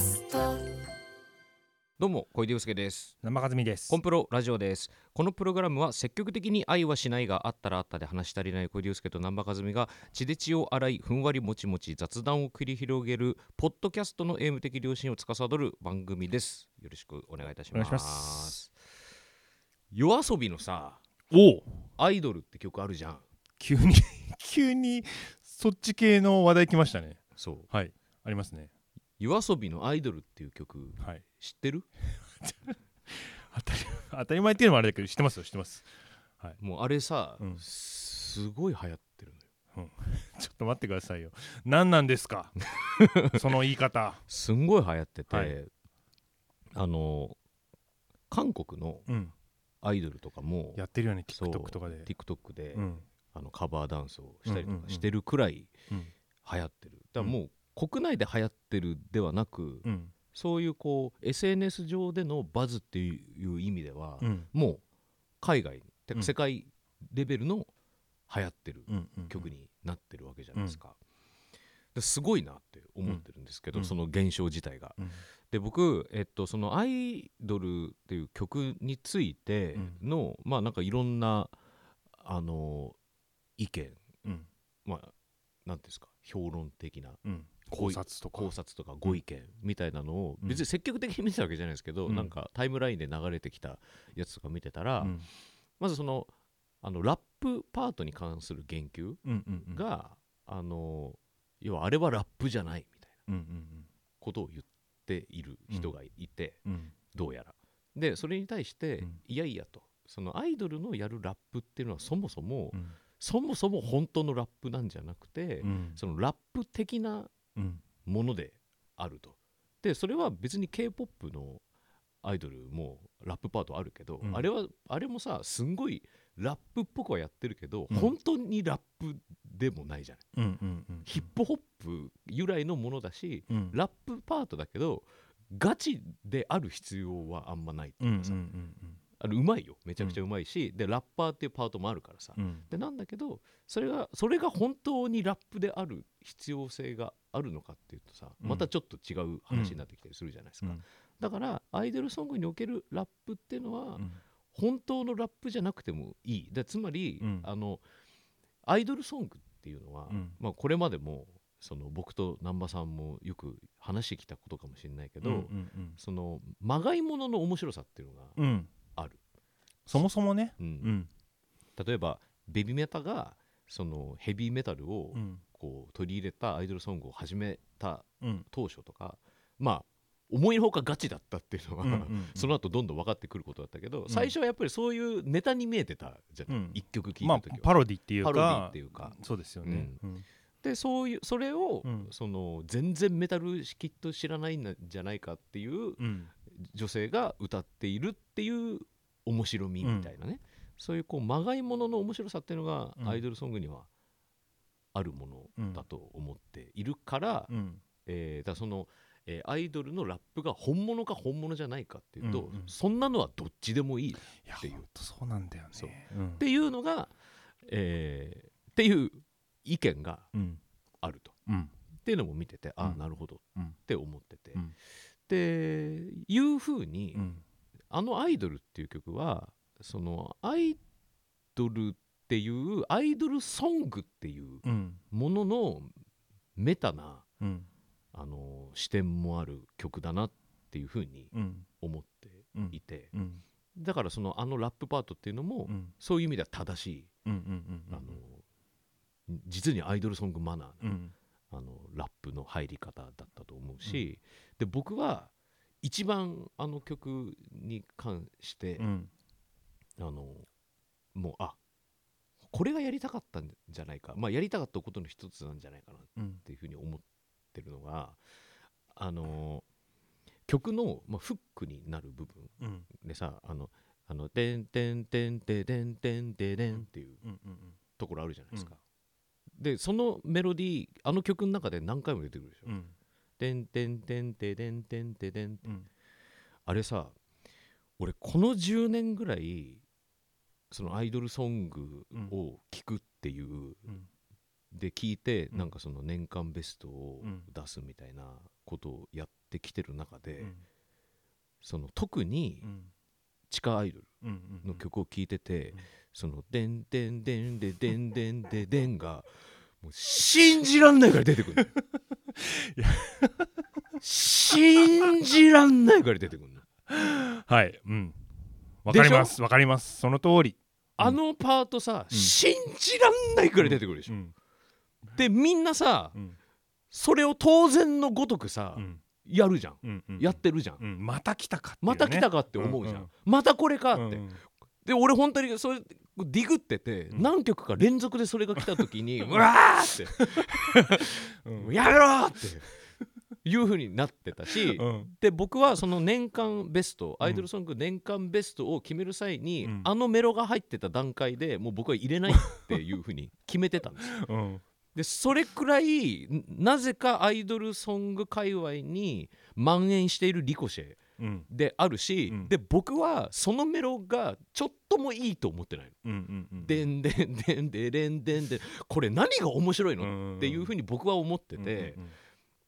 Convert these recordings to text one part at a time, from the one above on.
スト。どうも小出祐介です。生和美です。コンプロラジオです。このプログラムは積極的に愛はしないがあったらあったで話し足りない小出祐介と南波和美が血で血を洗いふんわりもちもち雑談を繰り広げるポッドキャストのエーム的良心を司る番組です。よろしくお願いいたします。お願いします夜遊びのさおおアイドルって曲あるじゃん。急に 急にそっち系の話題来ましたね。そう。はい。ありますね夜遊びのアイドルっていう曲はい。知ってる？当たり当たり前っていうのもあれだけど知ってますよ知ってます。もうあれさ、うん。すごい流行ってるのよ。ちょっと待ってくださいよ。何なんですか？その言い方。すんごい流行ってて、はい。あの韓国のうん。アイドルとかもやってるよね TikTok とかで。TikTok で、うん。あのカバーダンスをしたりとうんうんうんかしてるくらいうん。流行ってる。だからもう国内で流行ってるではなく、うん。そういうこう SNS 上でのバズっていう意味では、うん。もう海外てかうん。世界レベルの流行ってるうんうん曲になってるわけじゃないですか。ですごいなって思ってるんですけど、うん。その現象自体が。うん。で僕、えっと、その「アイドル」っていう曲についての、まあなんかいろんなあの意見うん。まあなんていうんですか評論的なうん。考察とか。考察とかご意見みたいなのをうん。別に積極的に見てたわけじゃないですけど、うん。なんかタイムラインで流れてきたやつとか見てたら、うん。まずそのあのラップパートに関する言及が、あの要はあれはラップじゃないみたいなことを言っている人がいて、どうやら。でそれに対して、うん。いやいやと。そのアイドルのやるラップっていうのはそもそも、うんそもそも本当のラップなんじゃなくて、うん。そのラップ的なうん。ものであると。でそれは別に k p o p のアイドルもラップパートあるけど、うん。あれはあれもさすんごいラップっぽくはやってるけど、うん。本当にラップでもないじゃない。ヒップホップ由来のものだし、うん。ラップパートだけどガチである必要はあんまないっていうかさ、うんあのうまいよ。めちゃくちゃうまいし、でラッパーっていうパートもあるからさ、うん。でなんだけどそれがそれが本当にラップである必要性があるのかっていうとさうん。またちょっと違う話になってきたりするじゃないですか、うん。だからアイドルソングにおけるラップっていうのは、うん。本当のラップじゃなくてもいい。でつまり、うん。あのアイドルソングっていうのは、うん。まあ、これまでもその僕と難波さんもよく話してきたことかもしれないけど、うんうんそのまがいものの面白さっていうのがそもそもね。うん。うん。例えばベビメタがそのヘビーメタルをうん。こう取り入れたアイドルソングを始めたうん。当初とかまあ思いのほかガチだったっていうのは、うんうんうん。その後どんどん分かってくることだったけど、ん。最初はやっぱりそういうネタに見えてたじゃない、うん。一曲聴いまあた時は、パロディっていうかパロディっていうか。そうですよね。うん。でそういうそれを、うん。その全然メタルきっと知らないんじゃないかっていううん。女性が歌っているっていう面白みみたいなね、そういうこうまがいものの面白さっていうのがうん。アイドルソングにはあるものだと思っているから、うん。えーだその、えーアイドルのラップが本物か本物じゃないかっていうと、うんうん。そんなのはどっちでもいいっていう。ほんとそうなんだよね。そう。うん。ていうのが、えーっていう意見がうん。あると。うん。っていうのも見てて、ああうん。なるほどっうん。て思ってて、うんでいうふうに、うんあの「アイドル」っていう曲はそのアイドルっていうアイドルソングっていううん。もののメタなうん。あの視点もある曲だなっていうふうにうん。思ってうん。いて、うん。だからそのあのラップパートっていうのも、うん。そういう意味では正しい、あの実にアイドルソングマナーな、うん。あのラップの入り方だったと思うし、で僕は一番あの曲に関して、うん。あのもうあこれがやりたかったんじゃないか。まあやりたかったことの一つなんじゃないかなっうんていうふうに思ってるのがあの曲の、まあ、フックになる部分うん。でさあの「あのてんてんてんてんてんてんてんてん」っていううんうん。ところあるじゃないですか。でそのメロディーあの曲の中で何回も出てくるでしょ。うんてんてんてんてんてんてんて、んあれさ俺この10年ぐらいそのアイドルソングを聴くっていう、うん。で聴いて、なんかその年間ベストを出すみたいなことをやってきてる中で、うん。その特に地下アイドルの曲を聴いてて、その「でんでんでんででんでんででん」がもう信じらんないから出てくる 信じらんないから出てくるの。はい。うん。わかります。わかります。その通り。あのパートさ、うん。信じらんないから出てくるでしょ、うん。でみんなさうん。それを当然のごとくさ、うん。やるじゃん、うんうんやってるじゃん、うん。また来たかね。また来たかって思うじゃん、うんうん。またこれかって、うんうん。で俺本当にそれディグってて、うん。何曲か連続でそれが来た時に うわーって。うん。やめろって。いう風になってたし、うん。で僕はその年間ベストアイドルソング年間ベストを決める際に、うん。あのメロが入ってた段階でもう僕は入れないっていう風に決めてたんですよ。うん。でそれくらいんなぜかアイドルソング界隈に蔓延しているリコシェうんであるし、うん。で僕はそのメロがちょっともいいと思ってないの。うんうんうんでんでんでんでれんでんでん。これ何が面白いの、んっていうふうに僕は思ってて、うんうん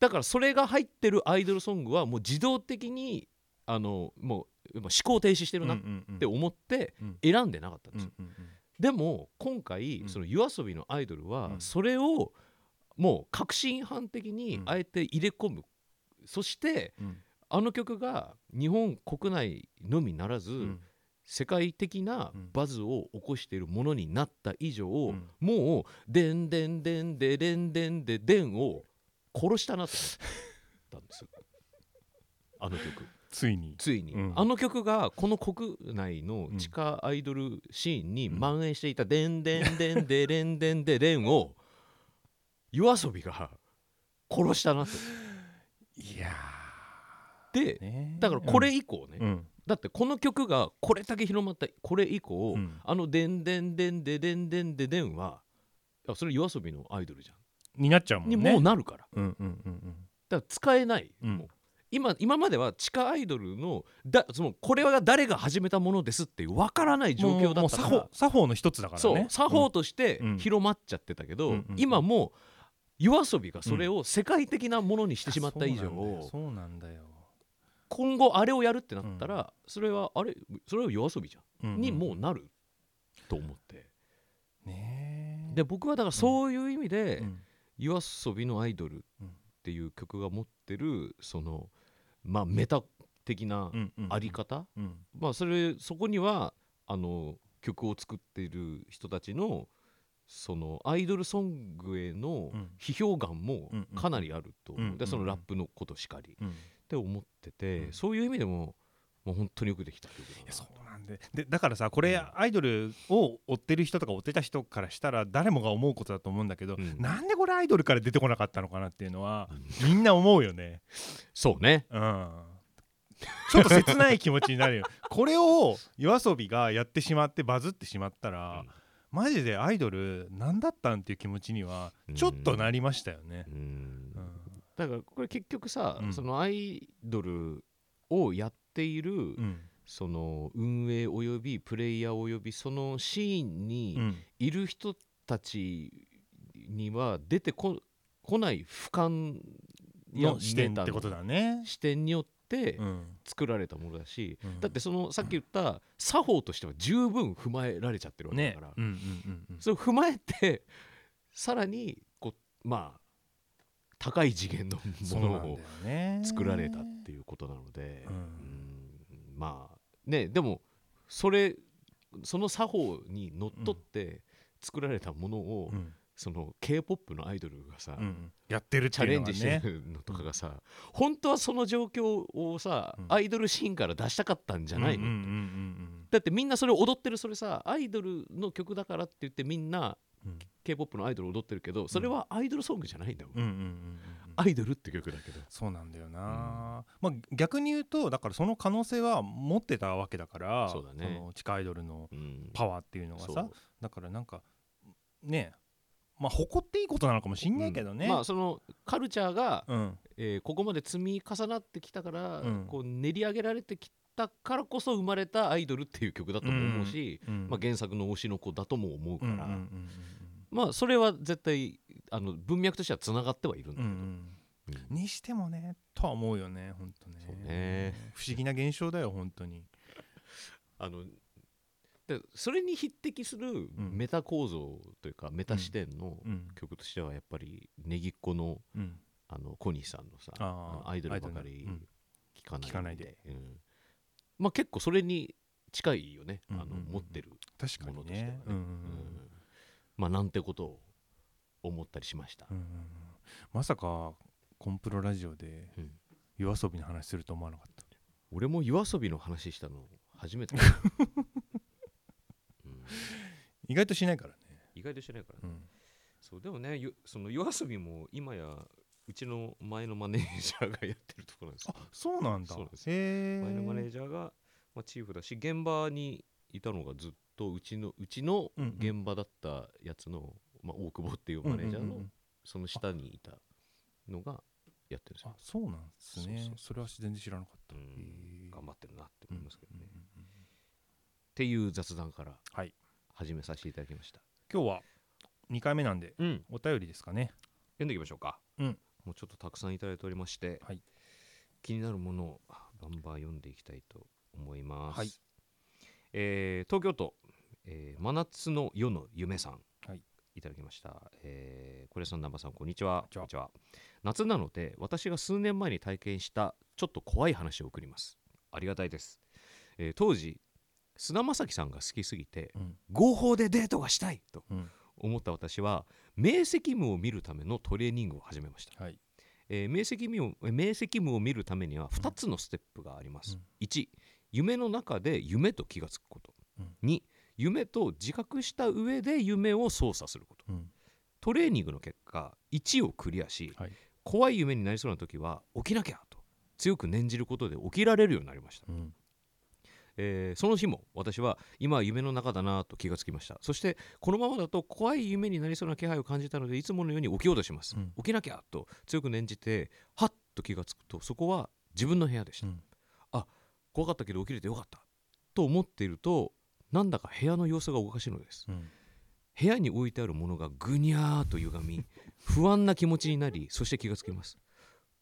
だからそれが入ってるアイドルソングはもう自動的にあのもう思考停止してるなって思ってうん選んでなかったんですよ。うんうんでも今回うん。その YOASOBI のアイドルはうん。それをもう革新犯的にうん。あえて入れ込む、そしてうんあの曲が日本国内のみならず、うん。世界的なうん。バズを起こしているものになった以上、ん。もう「でんでんでんででんでんででん」を殺したなと思ったんですよ。あの曲。ついに。ついに、うん。あの曲がこの国内の地下アイドルシーンに蔓延していた「でんでんでんでれんでんででん」を YOASOBI が殺したなと。いやでだからこれ以降ね、うん。だってこの曲がこれだけ広まったこれ以降、うん。あの「でんでんでんででんでんででん」はいやそれ YOASOBI のアイドルじゃん、になっちゃうもんにねもうなるから。うんうんうんだから使えない、うん。今今までは地下アイドルのだそのこれは誰が始めたものですって分からない状況だったから。もう作法作法の一つだからね。作法としてうん。広まっちゃってたけど、うんうんうん。今もう YOASOBI がそれを世界的なものにしてしまった以上、そうなんだよ今後あれをやるってなったら、それはあれそれは YOASOBI じゃうんん、にもうなると思って。ねえ。で僕はだからそういう意味で、うん。夜遊びのアイドルっていう曲が持ってるそのまあメタ的なあり方、うん。まあそれそこにはあの曲を作っている人たちのそのアイドルソングへのうん。批評眼もかなりあるとでそのラップのことしかり、うんって思ってて、うん。そういう意味でももう本当によくできた曲だな。いやそうなんで。でだからさこれうん。アイドルを追ってる人とか追ってた人からしたら誰もが思うことだと思うんだけど、うん。なんでこれアイドルから出てこなかったのかなっていうのはみんな思うよね。そうね。うん。ちょっと切ない気持ちになるよ。これを YOASOBI がやってしまってバズってしまったら、マジでアイドル何だったんっていう気持ちにはちょっとなりましたよね。うんうんだからこれ結局さ、うん。そのアイドルをやっている、うん。その運営およびプレイヤーおよびそのシーンうにん。いる人たちには出てこ来ない俯瞰やの視点ってことだね。視点によってうん。作られたものだし、うん。だってそのさっき言った作法としては十分踏まえられちゃってるわけだから、ね。うんうんうんうんそれを踏まえてさらにこうまあ高い次元の ものを作られたっていうことなので、うん。うん。まあねでもそれその作法にのっとって作られたものを、うん。その k p o p のアイドルがさ、うんやってるってチャレンジしてるのとかがさ、本当はその状況をさ、うん。アイドルシーンから出したかったんじゃないの、だってみんなそれ踊ってるそれさアイドルの曲だからって言ってみんなうん k p o p のアイドル踊ってるけどそれはアイドルソングじゃないんだよ、うん。うんうんうんうん。アイドルって曲だけど。そうなんだよな、まあ逆に言うとだからその可能性は持ってたわけだからそうだね。の地下アイドルのうん。パワーっていうのがさそう。だからなんかねまあ誇っていいことなのかもしんないけどね、まあそのカルチャーが、うん。えーここまで積み重なってきたから、うん。こう練り上げられてきたからこそ生まれたアイドルっていう曲だとも思うし、うんまあ、原作の推しの子だとも思うから、うんうんうんうんまあそれは絶対あの文脈としてはつながってはいるんだけど、うんうんうん。にしてもねとは思うよね本当ね。ね。不思議な現象だよ本当に。あのでそれに匹敵するん。メタ構造というかメタ視点のうん。曲としてはやっぱりネギっ子のうん。あのコニーさんのさアイドルばかりアイドルうん。聞かない聞かないで。うんまあ結構それに近いよね、あのうんうんうん。うん持ってる確かにものとしてはね。まあなんてことを思ったりしました、うんうんうん。まさかコンプロラジオでうん。夜遊びの話すると思わなかった。俺も夜遊びの話したの初めて、うん。意外としないからね。意外としてないからね。うん。そうでもねよその夜遊びも今やうちの前のマネージャーがやってるところなんですよ。あそうなんだ。そうなんです前のマネージャーが、まあ、チーフだし現場にいたのがずっとうちのうちの現場だったやつの、まあ、大久保っていうマネージャーのその下にいたのがやってるんですよ。あ、そうなんですね。それは全然知らなかった。頑張ってるなって思いますけどね、っていう雑談からはい。始めさせていただきました。今日は2回目なんでうん。お便りですかね。読んでいきましょうか、うんもうちょっとたくさんいただいておりまして、はい。気になるものをバンバン読んでいきたいと思います、はい。えー東京都、えー真夏の夜の夢さん、はい。いただきました、えー、これさん南波さんこんにちは。こんにちは。夏なので私が数年前に体験したちょっと怖い話を送ります。ありがたいです、えー当時菅田将暉さんが好きすぎてうん。合法でデートがしたいと。うん思った私は明晰夢を見るためのトレーニングを始めました、はい。えー明晰夢をえー明晰夢を見るためには2つのステップがあります、うん。1夢の中で夢と気がつくこと、うん。2夢と自覚した上で夢を操作すること。うん。トレーニングの結果1をクリアし、はい。怖い夢になりそうな時は起きなきゃと強く念じることで起きられるようになりました。うんえーその日も私は今は夢の中だなと気がつきました。そしてこのままだと怖い夢になりそうな気配を感じたのでいつものように起きようとします、うん。起きなきゃと強く念じてはっと気がつくとそこは自分の部屋でした、うん。怖かったけど起きれてよかったと思っているとなんだか部屋の様子がおかしいのです。うん。部屋に置いてあるものがぐにゃーと歪み 不安な気持ちになりそして気がつきます。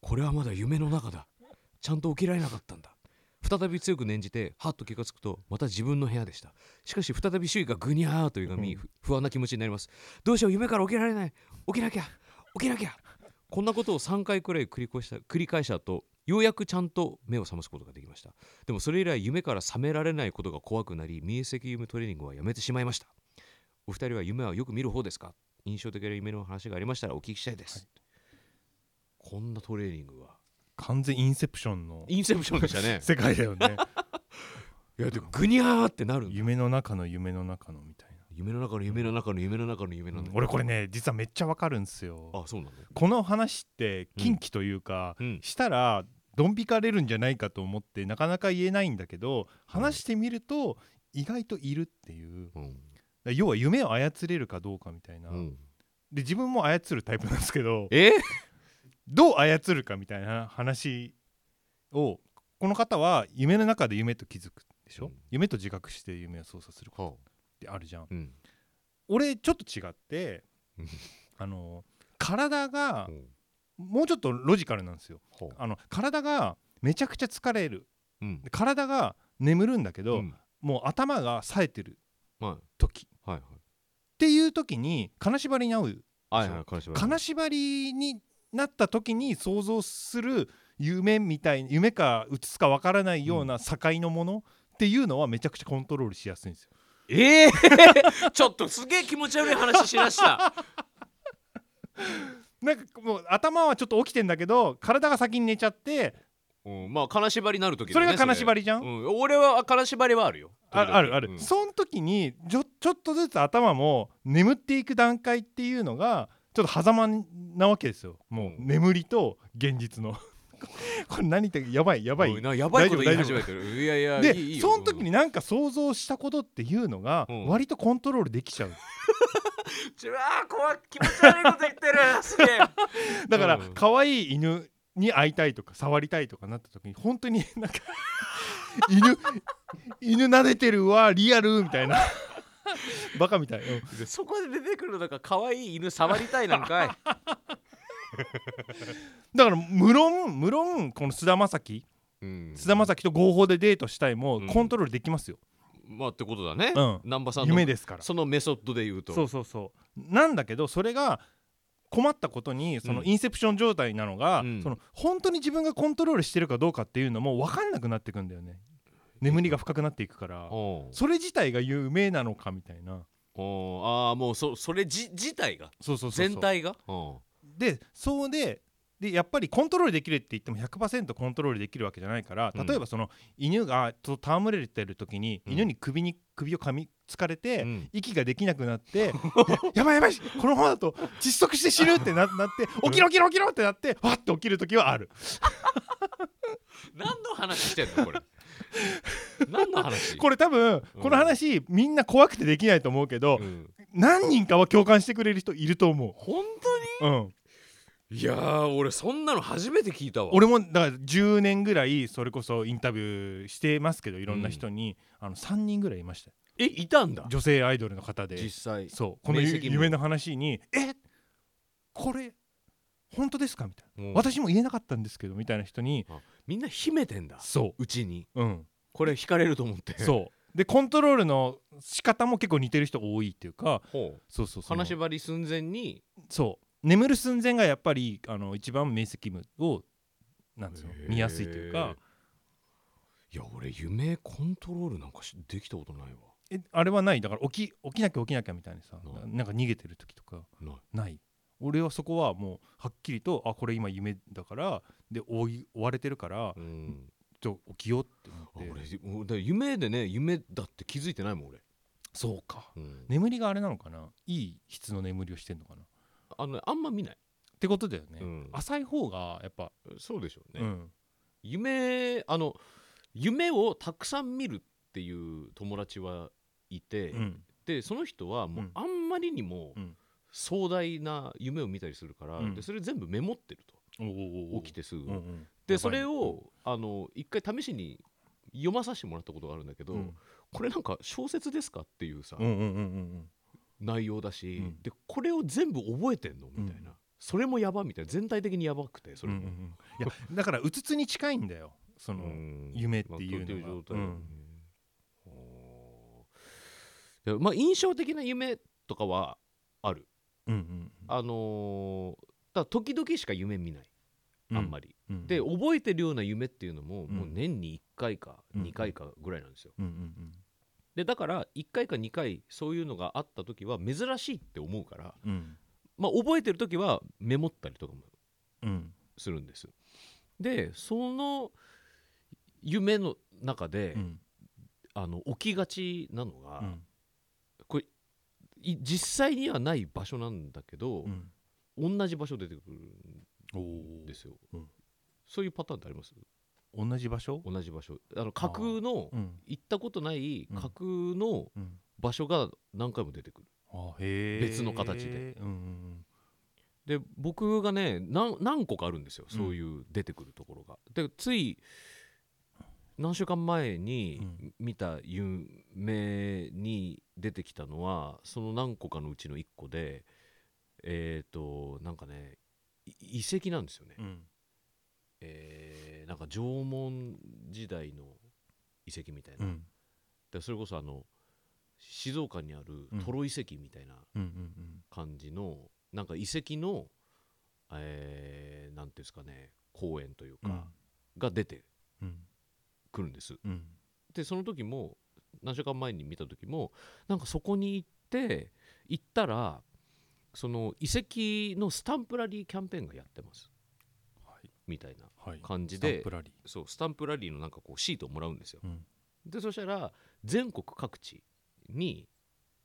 これはまだ夢の中だ。ちゃんと起きられなかったんだ再び強く念じてはっと気がつくとまた自分の部屋でした。しかし再び周囲がぐにゃーと歪み、うん。ふ不安な気持ちになります。どうしよう夢から起きられない。起きなきゃ起きなきゃ。こんなことを3回くらい繰り返した繰り返した後ようやくちゃんと目を覚ますことができました。でもそれ以来夢から覚められないことが怖くなり明晰夢トレーニングはやめてしまいました。お二人は夢はよく見る方ですか？印象的な夢の話がありましたらお聞きしたいです、こんなトレーニングは完全インセプションのインセプションでしたね。世界だよね。いやでもグニャーってなるんだ。夢の中の夢の中のみたいな。夢の中の夢の中の夢の中の夢の中の俺これね実はめっちゃわかるんですよ。あそうなの？この話って近畿というか、うん。したらドン引かれるんじゃないかと思ってなかなか言えないんだけど話してみると意外といるっていう。うん。要は夢を操れるかどうかみたいな、うん。で自分も操るタイプなんですけど。え？どう操るかみたいな話をこの方は夢の中で夢と気づくでしょ、うん。夢と自覚して夢を操作することはってあるじゃん。あうん。俺ちょっと違ってうん。あの体がう。んもうちょっとロジカルなんですよ。はああの体がめちゃくちゃ疲れる。うん。で体が眠るんだけど、うん。もう頭が冴えてるはい。時。っはい。ていう時に金縛りに合うはいはい金縛りになった時に想像する夢みたい夢か映すかわからないような境のものっていうのはめちゃくちゃコントロールしやすいんですよ。ええ！ちょっとすげえ気持ち悪い話しだした。なんかもう頭はちょっと起きてんだけど体が先に寝ちゃってうんまあ金縛りになる時それが金縛りりじゃん、うん、俺は金縛りはあるよ。ああるある、うん。その時にちょちょっとずつ頭も眠っていく段階っていうのがちょっと狭間なわけですよ。もううん。眠りと現実の。これ何言ってやばいやばい。やばいこと言い大丈夫始めてる。いやいやでその時になんか想像したことっていうのがうん。割とコントロールできちゃう、ち うわー怖い気持ち悪いこと言ってる。すげえ。だからうん。可愛い犬に会いたいとか触りたいとかなった時に本当になんか犬犬撫でてるわリアルみたいな バカみたい、うん。でそこで出てくるのが可愛い犬触りたいなんかい。だから無論無論この菅田将暉うん。菅田将暉と合法でデートしたいもうん。コントロールできますよ、まあってことだね。うん。さんの夢ですから。そのメソッドで言うと。そうそうそう。なんだけどそれが困ったことにそのうん。インセプション状態なのが、うん。その本当に自分がコントロールしてるかどうかっていうのも分かんなくなってくんだよね眠りが深くなっていくからそれ自体が夢なのかみたいな。ああもうそそれじ自体が？そうそう全体が？う。んでそうででやっぱりコントロールできるって言っても100%コントロールできるわけじゃないからうん。例えばその犬がと戯れてる時にうん。犬に首に首を噛みつかれて、うん。息ができなくなって やばいやばいこのままだと窒息して死ぬってな なって起きろ起きろ起きろってなってわって起きる時はある。何の話してんのこれ何の話？これ多分うん。この話みんな怖くてできないと思うけどうん。何人かは共感してくれる人いると思本う、うん、当にいやー俺そんなの初めて聞いたわ。俺もだから10年ぐらいそれこそインタビューしてますけどいろんな人に、あの3人ぐらいいました。よえいたんだ？女性アイドルの方で。実際。そう。この夢の話に「え？これ本当ですか?」みたいな。私も言えなかったんですけどみたいな人にみんな秘めてんだ。そう。ちに。ううん。これ惹かれると思って。そう。でコントロールの仕方も結構似てる人多いっていうかほう。そうそうり寸前に。そう。眠る寸前がやっぱりあの一番明晰夢をなんですよ見やすいというか。いや俺夢コントロールなんかしできたことないわ。えあれはない？だから起き起きなきゃ起きなきゃみたいにさなんか逃げてる時とか。ない。ない？俺はそこはもうはっきりとあこれ今夢だからで追い追われてるからうん。ちょ起きようってあ思って。俺俺だから夢でね夢だって気づいてないもん俺、そうか。うん。眠りがあれなのかな？いい質の眠りをしてんのかな？っあのねあんま見ない。てことだよね、うん。浅い方がやっぱ、そうでしょうね、うん。夢あの夢をたくさん見るっていう友達はいて、うん。でその人はもううん。あんまりにもうん壮大な夢を見たりするから、うん。でそれ全部メモってると。起きてすぐ、うんうん。でそれをあの一回試しに読まさせてもらったことがあるんだけど、うん。これなんか小説ですかっていうさ、うんうんうんうん内容だし、うんでこれを全部覚えてんのみたいな、うん。それもやばみたいな。全体的にやばくてそうんうんれも、うん。いやだからうつつに近いんだよその、うん。夢っていうのが。まあまあ印象的な夢とかはあるうんうんあのーただ時々しか夢見ない。あんまり、うんで覚えてるような夢っていうのも、うん。もう年に1回かうん2回かぐらいなんですよ。うんうんでだから1回か2回そういうのがあった時は珍しいって思うからうん。うんまあ覚えてる時はメモったりとかもうん。するんです。でその夢の中で、うん。あの起きがちなのが、実際にはない場所なんだけどう、ん。同じ場所出てくるおんですよ、うん。そういうパターンってあります？同じ場所？同じ場所。あの架空のうん。行ったことないうん。架空のうん。場所が何回も出てくる。別の形で。うんうん。で僕がね何何個かあるんですよ。そういう出てくるところが、でつい何週間前にうん。見た夢に出てきたのはその何個かのうちの1個でえっ、となんかねい遺跡なんですよね、うん。うんえーなんか縄文時代の遺跡みたいな、うん。でそれこそあの静岡にあるうん。トロ遺跡みたいな感じの、なんか遺跡の、えーなんていうんですかね公園といううん。か、が出てうんくるんです。うん。でその時も何週間前に見た時もなんかそこに行って行ったらその遺跡のスタンプラリーキャンペーンがやってます。はい。みたいなはい。感じでスタンプラリそうスタンプラリーのなんかこうシートをもらうんですよ。ーうん。でそしたら全国各地に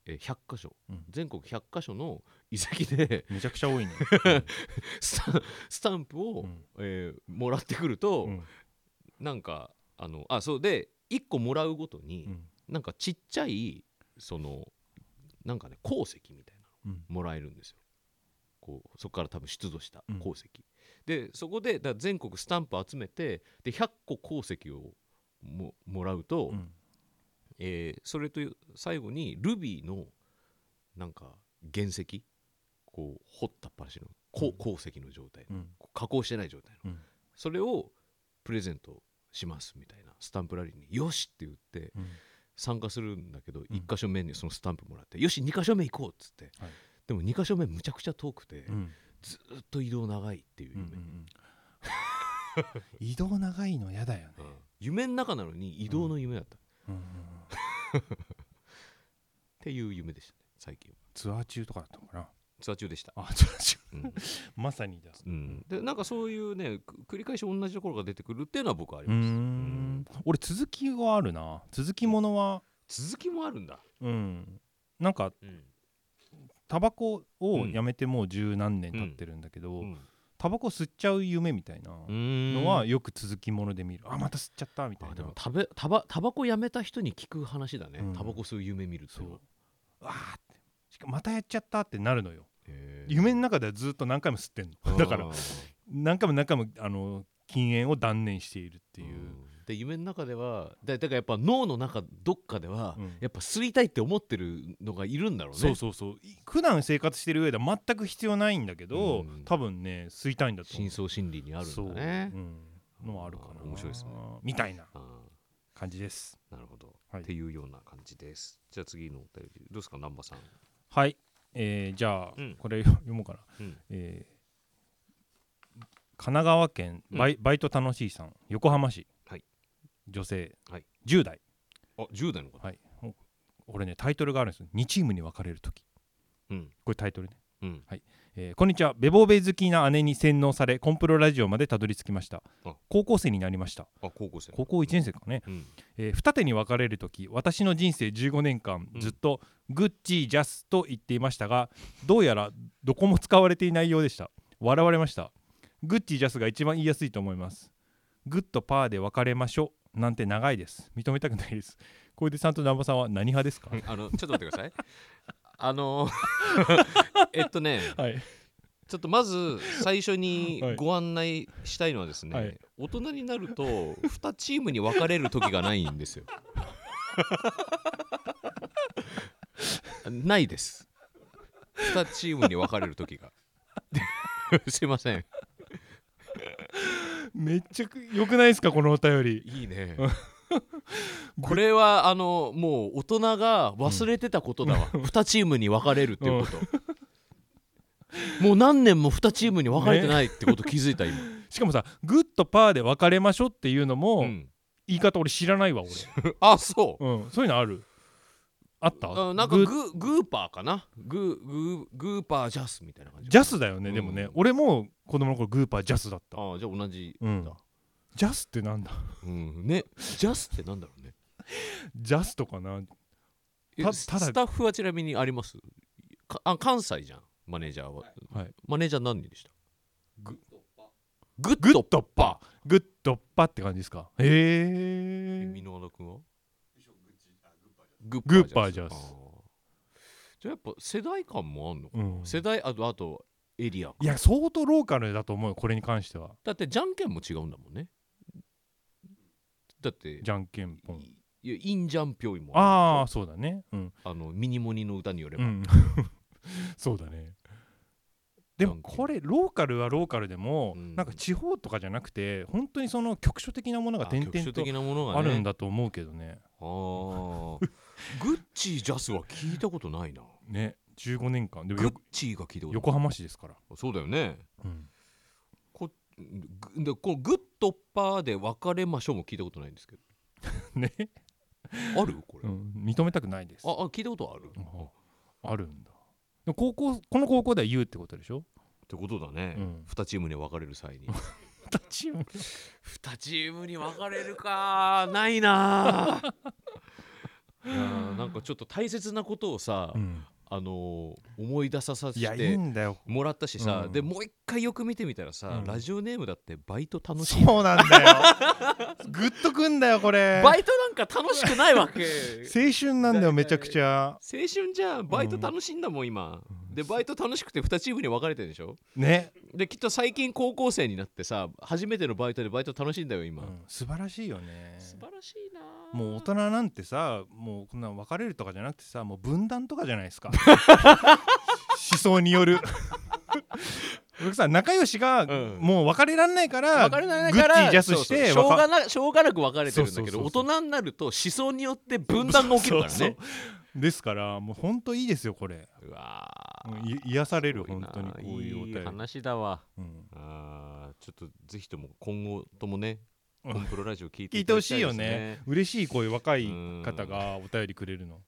えー100箇所。うん。全国100箇所の遺跡でめちゃくちゃ多いね。スタスタンプを、うん。えーもらってくると、うん。なんかあのあそうで1個もらうごとに、うん。なんかちっちゃいそのなんかね鉱石みたいなうん。のもらえるんですよ。こうそこから多分出土したうん。鉱石、でそこでだ全国スタンプ集めてで100個鉱石をももらうと、うん。えーそれと最後に Ruby のなんか原石こう掘ったっぱなしの鉱石の状態うん。加工してない状態のうん。それをプレゼントしますみたいなスタンプラリーに「よし!」って言ってうん。参加するんだけど、ん。1箇所目にそのスタンプもらって「よし2箇所目行こう!」っつって、はい。でも2箇所目むちゃくちゃ遠くて、うん。ずーっと移動長いっていう夢、うんうんうん。移動長いの嫌だよね。うん。夢の中なのに移動の夢だった、っうんうんうん。ていう夢でしたね最近は。ツアー中とかだったのかなツアー中でした、あツアー中。うん。まさにだ。うん、でなんかそういうねく繰り返し同じところが出てくるっていうのは僕はありうーます、ん。俺続きはあるな。続きものは。続きもあるんだ、うん。なんかうん。タバコをうん。やめてもう十何年経ってるんだけど、うん。タバコ吸っちゃう夢みたいなののはよく続きもので見る、あまた吸っちゃったみたいな。あでも食べタバタバコやめた人に聞く話だね、うん。タバコ吸う夢見るってそいううのは。わーって。しかもまたやっちゃったってなるのよ夢の中ではずっと何回も吸ってんの。だから何回も何回もあの禁煙を断念しているっていう、ん。で夢の中ではだだからやっぱ脳の中どっかでは、うん。やっぱ吸いたいって思ってるのがいるんだろうね。そうそうそう。い普段生活してる上では全く必要ないんだけど、うん。多分ね吸いたいんだと深層心理にあるんだね。そう、うん、のはあるかな。面白いですね。みたいなあ感じです。ーなるほど、はい。っていうような感じです。じゃあ次のお便り。どうですか南波さん。はい、えーじゃあ、うん。これ 読もうかな、うん。えー神奈川県バイ,、バイト楽しいさん横浜市、はい。女性、はい。10代。あ10代の方、はい。お俺ねタイトルがあるんですよ。2チームに分かれる時。うん。これタイトルね。うんえーこんにちは。ベボーベ好きな姉に洗脳されコンプロラジオまでたどり着きました。あ。高校生になりました。あ高校生。高校1年生かね、うん。えー二手に分かれる時私の人生15年間うん。ずっとグッチージャスと言っていましたがどうやらどこも使われていないようでした。笑われました。グッチージャスが一番言いやすいと思います。グッとパーで別れましょう。なんて長いです。認めたくないです。小出さんと南波さんは何派ですか？あのちょっと待ってくださいあの えっとねはいちょっとまず最初にはいご案内したいのはですね、はい大人になると2チームに分かれる時がないんですよ。ないです。2チームに分かれる時が。すいません。めっちゃ良くないですかこのお便りいいね。これはあのもう大人が忘れてたことだわ、2チームに分かれるっていうこと、もう何年も2チームに分かれてないってこと気づいた今、しかもさグッとパーで別れましょうっていうのも、うん。言い方俺知らないわ あそう。俺、うん、そういうのある？あった？あなんかグーパーかな？グーグーグーパージャスみたいな感じ。ジャスだよね、うんでもね。俺も子供の頃グーパージャスだった。ああじゃあ同じだ、うんジャスってなんだ？うんね。ジャスってなんだろうね。ジャスとかな？えたススタッフはちなみにあります？かあ関西じゃん。マネージャーは、はい。マネージャー何人でした？グ。グッグッドパ。グッドパって感じですか？へえ箕輪田君は？ググーパージャスあじゃあやっぱ世代間もあんのかな、うん。世代あとあとエリアかいや相当ローカルだと思うよこれに関しては。だってじゃんけんも違うんだもんねだってじゃんけんぽん。いやインジャンピョイもあああそうだね。うん。あのミニモニの歌によれば、うん。そうだね。でもこれローカルはローカルでも、うん。なんか地方とかじゃなくて本当にその局所的なものがあ点々とあるんだと思うけどね。あー。グッチージャスは聞いたことないな。ね。15年間。でもグよッチーが聞いたこと横浜市ですから、そうだよね。うん、でこのグッドパーで別れましょうも聞いたことないんですけど。ね、ある？これ、うん、認めたくないです。ああ聞いたことある、ああるんだ。高校この高校では言うってことでしょ？ってことだね、うん。2チームに分かれる際に。チーム。2チームに分かれるか。ないな。あ いなんかちょっと大切なことをさ、うんあのー思い出ささせてもらったしさ、うん。でもう一回よく見てみたらさ、うん。ラジオネームだってバイト楽しい。そうなんだよ。グッとくんだよこれ。バイトなんか楽しくないわけ。青春なんだよめちゃくちゃ。青春じゃん。バイト楽しいんだもん今、でバイト楽しくて2チームに分かれてるでしょ？ね、できっと最近高校生になってさ初めてのバイトでバイト楽しいんだよ今、うん。素晴らしいよね。素晴らしいな。もう大人なんてさもうこんな別れるとかじゃなくてさもう分断とかじゃないですか。思想による。僕さ仲良しがうん。もう別れられないから、別れないからグッチジャスしてそうそう。しょうがなしょうがなく別れてるんだけどそうそうそう大人になると思想によって分断が起きるからね。そうそうですからもうほんといいですよこれ。うわい癒される本当にこういうお便り。いい話だわ。うん。あーちょっとぜひとも今後ともねうん。コンプロラジオ聞いて聞いてほしいよね。嬉しいこういう若い方がお便りくれるの、は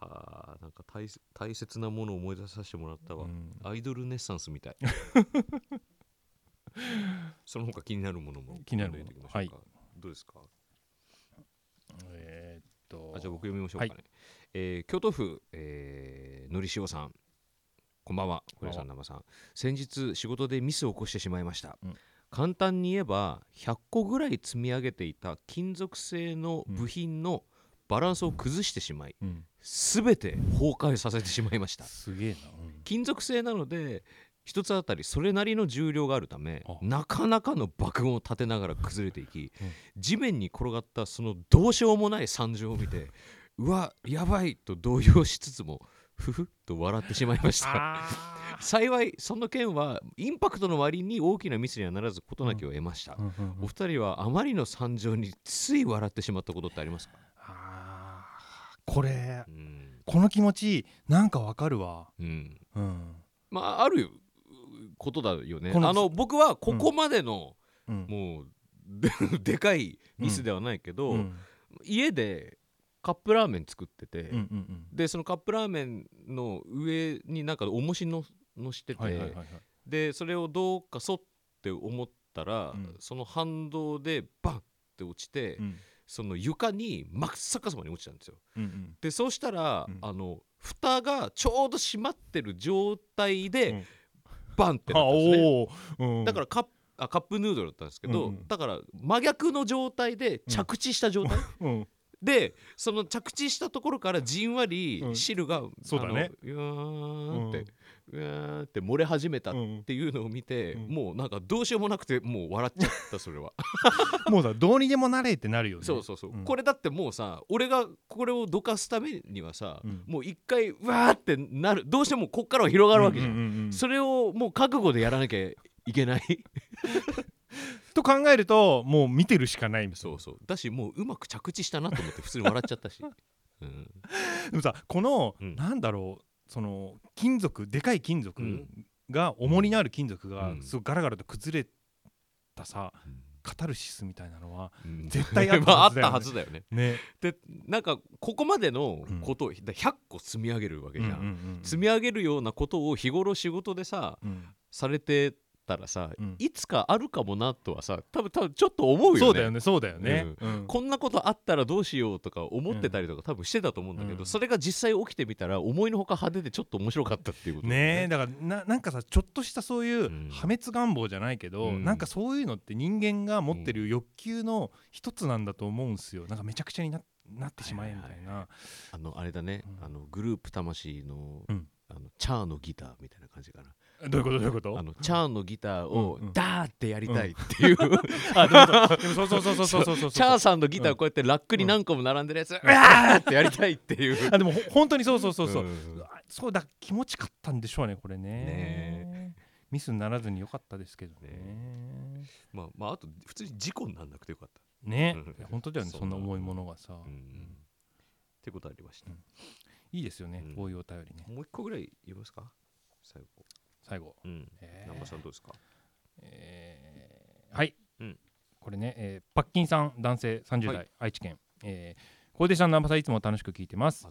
あなんか大切大切なものを思い出させてもらったわ、うん。アイドルネッサンスみたい。その他気になるものも気になるもの。読んでいどうですか？えーっと。あじゃあ僕読みましょうかね、えー京都府、えーのりしおさん。こんばんは。こんばんは。小さん生さん。先日仕事でミスを起こしてしまいました、うん。簡単に言えば100個ぐらい積み上げていた金属製の部品のバランスを崩してしまい、うん。全て崩壊させてしまいました。すげえな、金属製なので一つあたりそれなりの重量があるためあ。なかなかの爆音を立てながら崩れていき、うん。地面に転がったそのどうしようもない惨状を見てうわやばいと動揺しつつもふふっと笑ってしまいました。あ幸いその件はインパクトの割に大きなミスにはならず事なきを得ました、ーうんうんうん。お二人はあまりの惨状につい笑ってしまったことってありますか？これうん、この気持ちなんかわかるわ。うん、うん。まああることだよね。あの僕はここまでの、うん。もうで でかいミスではないけど、うん。家でカップラーメン作ってて、うんうんうん。でそのカップラーメンの上になんか重しののしてて、はいはいはいはい。でそれをどうかそって思ったら、うん。その反動でバンって落ちて、うん。その床に真っ逆さまに落ちたんですよ。うんうん。でそうしたら、うん。あの蓋がちょうど閉まってる状態で、うん。バンってなあったんですね。だからカップあカップヌードルだったんですけど、だから真逆の状態で着地した状態、うんでその着地したところからじんわりうん。汁が、そうだね。うわーって、うわーって漏れ始めたっうんていうのを見て、うん。もうなんかどうしようもなくてもう笑っちゃったそれは。もうさどうにでもなれってなるよね。そうそうそう、う。ん。これだってもうさ俺がこれをどかすためにはさ、うん。もう一回うわーってなるどうしてもこっからは広がるわけじゃん,、うんうんうんうん。それをもう覚悟でやらなきゃいけない と考えるともう見てるしかないそうそう。だしもううまく着地したなと思って普通に笑っちゃったし、うん、でもさこの、うん。なんだろうその金属でかい金属うん。が、重りのある金属がうん。すごいガラガラと崩れたさ、カタルシスみたいなのはうん。絶対あったはずだよね。ね。ね。でなんかここまでのことをだ100個積み上げるわけじゃん、うんうんうん。積み上げるようなことを日頃仕事でさうん。されてたらさ、うん。いつかあるかもなとはさ多分多分ちょっと思うよね。そうだよねそうだよね、うん。こんなことあったらどうしようとか思ってたりとか多分してたと思うんだけど、うん。それが実際起きてみたら思いのほか派手でちょっと面白かったっていうことね。えだからななんかさちょっとしたそういううん。破滅願望じゃないけど、うん。なんかそういうのって人間が持ってる欲求の一つなんだと思うんすよ。なんかめちゃくちゃにななってしまえみたいな、あのあれだね、うん。あのグループ魂の,、うん。あのチャーのギターみたいな感じかなどういうこと？どういうこと？あのチャーのギターをうんうん。ダーってやりたいっていう、あでもそうでもそうそうそうそうそうそうそう。チャーさんのギターこうやってラックに何個も並んでるやつ、うわーってやりたいっていう。あでもほ本当にそうそうそうそう、ん。あそうだ気持ちかったんでしょうねこれね。ねミスにならずによかったですけどね。まあまああと普通に事故になんなくてよかった、ね。本当だよねそんな重いものがさ、うん。ってことありました、いいですよね、うん。こういうお便りね。もう一個ぐらい言いますか？最後最後。うん。えー。南波さんどうですか？えー。はい、うん。これね、えーパッキンさん男性30代、はい。愛知県、えー、コーデシャン南波さんいつも楽しく聞いてます。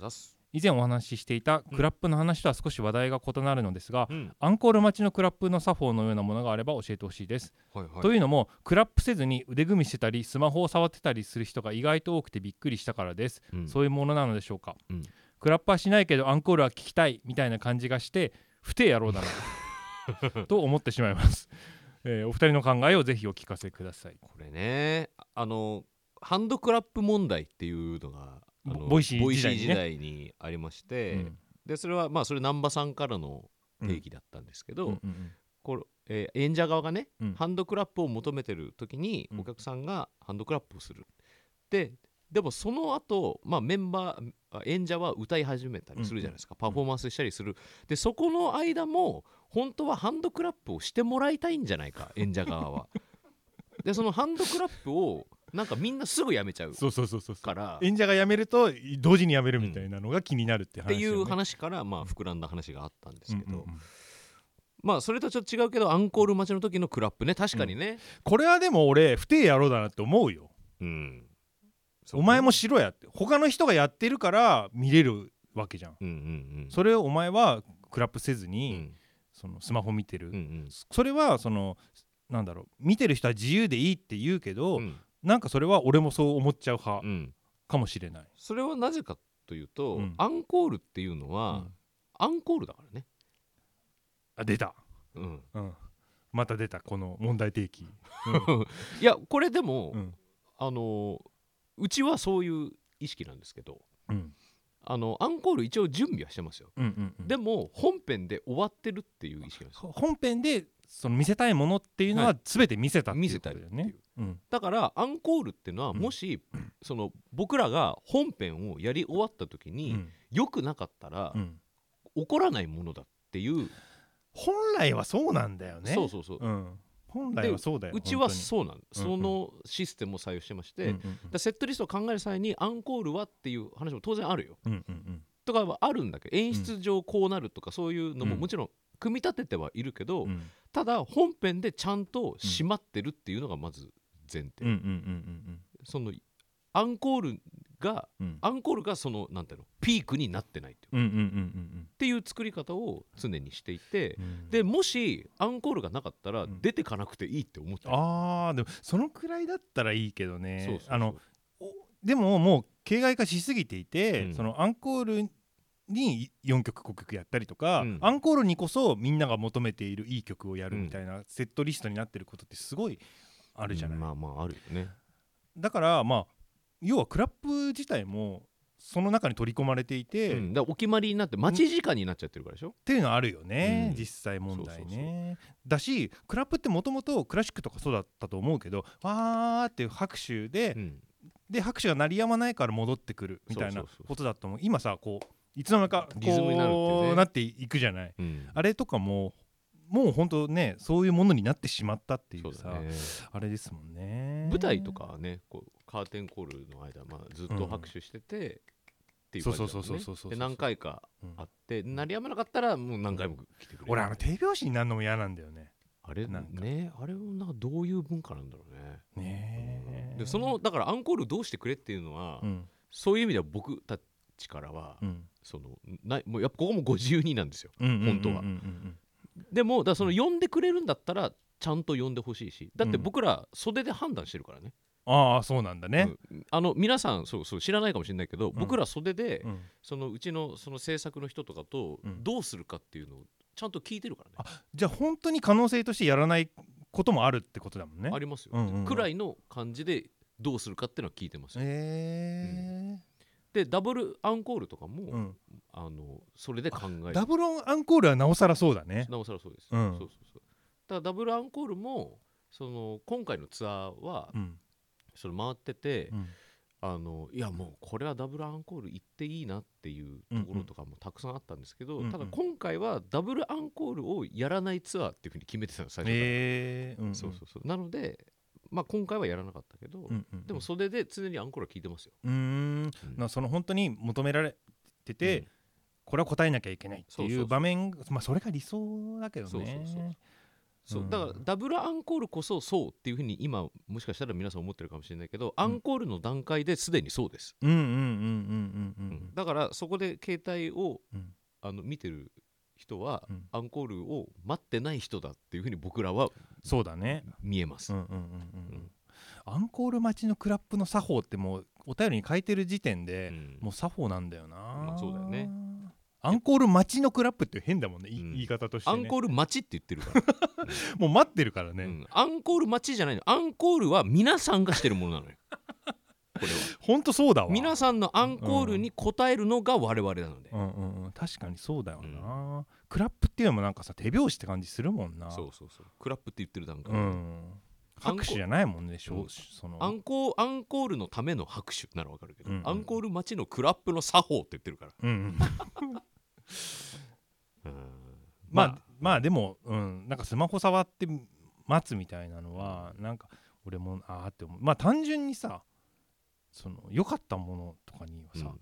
以前お話ししていたクラップの話とは少し話題が異なるのですが、うん。アンコール待ちのクラップの作法のようなものがあれば教えてほしいです、はいはい。というのもクラップせずに腕組みしてたりスマホを触ってたりする人が意外と多くてびっくりしたからです、うん。そういうものなのでしょうか、うん。クラップはしないけどアンコールは聞きたいみたいな感じがしてふてえ野郎だな と思ってしまいます、えーお二人の考えをぜひお聞かせください。これねあのハンドクラップ問題っていうのがボ Voicy 時代に代にありまして、うん。でそれはまあそれ難波さんからの定義だったんですけど、うんうん。これえー演者側がね、うん。ハンドクラップを求めてる時にうん。お客さんがハンドクラップをする。ででもその後、まあメンバーあ演者は歌い始めたりするじゃないですか、パフォーマンスしたりする。でそこの間も本当はハンドクラップをしてもらいたいんじゃないか演者側は。でそのハンドクラップをなんかみんなすぐやめちゃうそうそうそうそうから演者が辞めると同時に辞めるみたいなのが気になるって話よね、っていう話からまあ膨らんだ話があったんですけど、うんうんうん。まあそれとちょっと違うけどアンコール待ちの時のクラップね。確かにね、これはでも俺不定野郎だなって思うよ。うんお前もしろやって。他の人がやってるから見れるわけじゃん。うんうんうん。それをお前はクラップせずうに、ん。そのスマホ見てる、うんうん。それはそのなんだろう見てる人は自由でいいって言うけど、うん。なんかそれは俺もそう思っちゃう派うん。かもしれない、それはなぜかというと、うん。アンコールっていうのは、うん。アンコールだからね、あ出た、うん、うん、また出たこの問題提起、いやこれでも、うん。あのうちはそういう意識なんですけどうん。あのアンコール一応準備はしてますよ、うんうんうん。でも本編で終わってるっていう意識なんです本編でその見せたいものっていうのは全て見せたっていう見せたことだよね。りっていう。うん。だからアンコールっていうのはうん。もし、その僕らが本編をやり終わった時うにん。良、くなかったら、うん。起こらないものだっていう、本来はそうなんだよね。そうそうそう、うん、本来はそうだよ。うちは本そうなんそのシステムを採用してまして、うんうん。セットリストを考える際にアンコールはっていう話も当然あるよ。うんうんうん。とかはあるんだけど演出上こうなるとかそういうのもうん。もちろん組み立ててはいるけど、うん。ただ本編でちゃんと締まってるっていうのがまず前提、うんうんうん。そのアンコールがうん。うんアンコールがそのなんていうのピークになってないっていう。作り方を常にしていてう、ん。でもしアンコールがなかったらうん。出てかなくていいって思ってる、あーでもそのくらいだったらいいけどね。でももう形骸化しすぎていて、うん。そのアンコールに4曲5曲やったりとか、うん。アンコールにこそみんなが求めているいい曲をやるみたいなセットリストになってることってすごいあるじゃない、まあまああるよね。だからまあ要はクラップ自体もその中に取り込まれていて、っうんだお決まりになって待ち時間になっちゃってるからでしょ、ていうのはあるよね、うん。実際問題ね。だしクラップってもともとクラシックとかそうだったと思うけどわーっていう拍手で、うん。で拍手が鳴りやまないから戻ってくるみたいなことだと思う。今さこういつの間にかリズムになるってなっていくじゃない？うん。あれとかももうほんとねそういうものになってしまったっていうさね。あれですもんね。舞台とかはねこうカーテンコールの間、まあ、ずっと拍手してて、っていう感じだもんね。そうそうそうそうそうで何回かうん。あって鳴りやまなかったらもう何回も来てくれる。俺あの手拍子になるのも嫌なんだよね。あれ？なんか。ね？あれはなんかどういう文化なんだろうね。ねえ。でそのだからアンコールどうしてくれっていうのは、うん。そういう意味では僕たちからは、うん。そのないもうやっぱここもご自由になんですよ。うんうんうんうん本当は。うんでもだからその呼んでくれるんだったらちゃんと呼んでほしいし。だってうん僕ら袖で判断してるからね,ああそうなんだね。うん、あの皆さんそうそう知らないかもしれないけど、ん。僕ら袖で、うん。そのうちのその制作の人とかとうん。どうするかっていうのをちゃんと聞いてるからね、じゃあ本当に可能性としてやらないこともあるってことだもんね。ありますよ、うんうんうん。くらいの感じでどうするかっていうのは聞いてますよ、えでダブルアンコールとかも、あのそれで考える。ダブルアンコールはなおさらそうだね。なおさらそうです、うん。そうそうそう。だダブルアンコールもその今回のツアーは、うんその回ってて、うん。あのいやもうこれはダブルアンコール行っていいなっていうところとかもたくさんあったんですけど、うんうん。ただ今回はダブルアンコールをやらないツアーっていうふうに決めてたの最初から、えー。うんうん。そうそうそう。なので、まあ、今回はやらなかったけど、うんうんでもそれで常にアンコールは聞いてますよ、うーん。うん。なその本当に求められてて、うん。これは答えなきゃいけないっていそうそうそう。う場面まあそれが理想だけどね。そうそうそうそううん。だからダブルアンコールこそそうっていうふうに今もしかしたら皆さん思ってるかもしれないけど、アンコールの段階ですでにそうです、うんうんうんうんうんうん。うん。だからそこで携帯をうん。あの見てる人は、うん。アンコールを待ってない人だっていうふうに僕らはそうだね。見えます、うんうんうんうん。うん。アンコール待ちのクラップの作法ってもうお便りに書いてる時点で、うん。もう作法なんだよな、まあそうだよねアンコール待ちのクラップって変だもんね、いうん。言い方として、ね、アンコール待ちって言ってるから、もう待ってるからね、うん。アンコール待ちじゃないの。アンコールは皆さんがしてるものなのよ。これは。ほんとそうだわ。皆さんのアンコールに応えるのが我々なので、うんうんうん。確かにそうだよな、クラップっていうのもなんかさ手拍子って感じするもんな。そうそうそう。クラップって言ってる段階うで、ん拍手じゃないもんね、その。アンコーアンコールのための拍手ならわかるけど、うんうん。アンコール待ちのクラップの作法って言ってるから、うんうんうんまあまあでも、うん、なんかスマホ触って待つみたいなのはなんか俺もああって思う。まあ単純にさその良かったものとかにはさ、うん。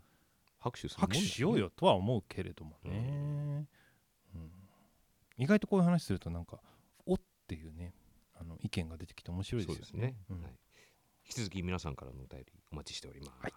拍手する拍手しようよとは思うけれどもね、うん。意外とこういう話するとなんかおっていうねあの意見が出てきて面白いですよね。ね、うん。はい、引き続き皆さんからのお便りお待ちしております、はい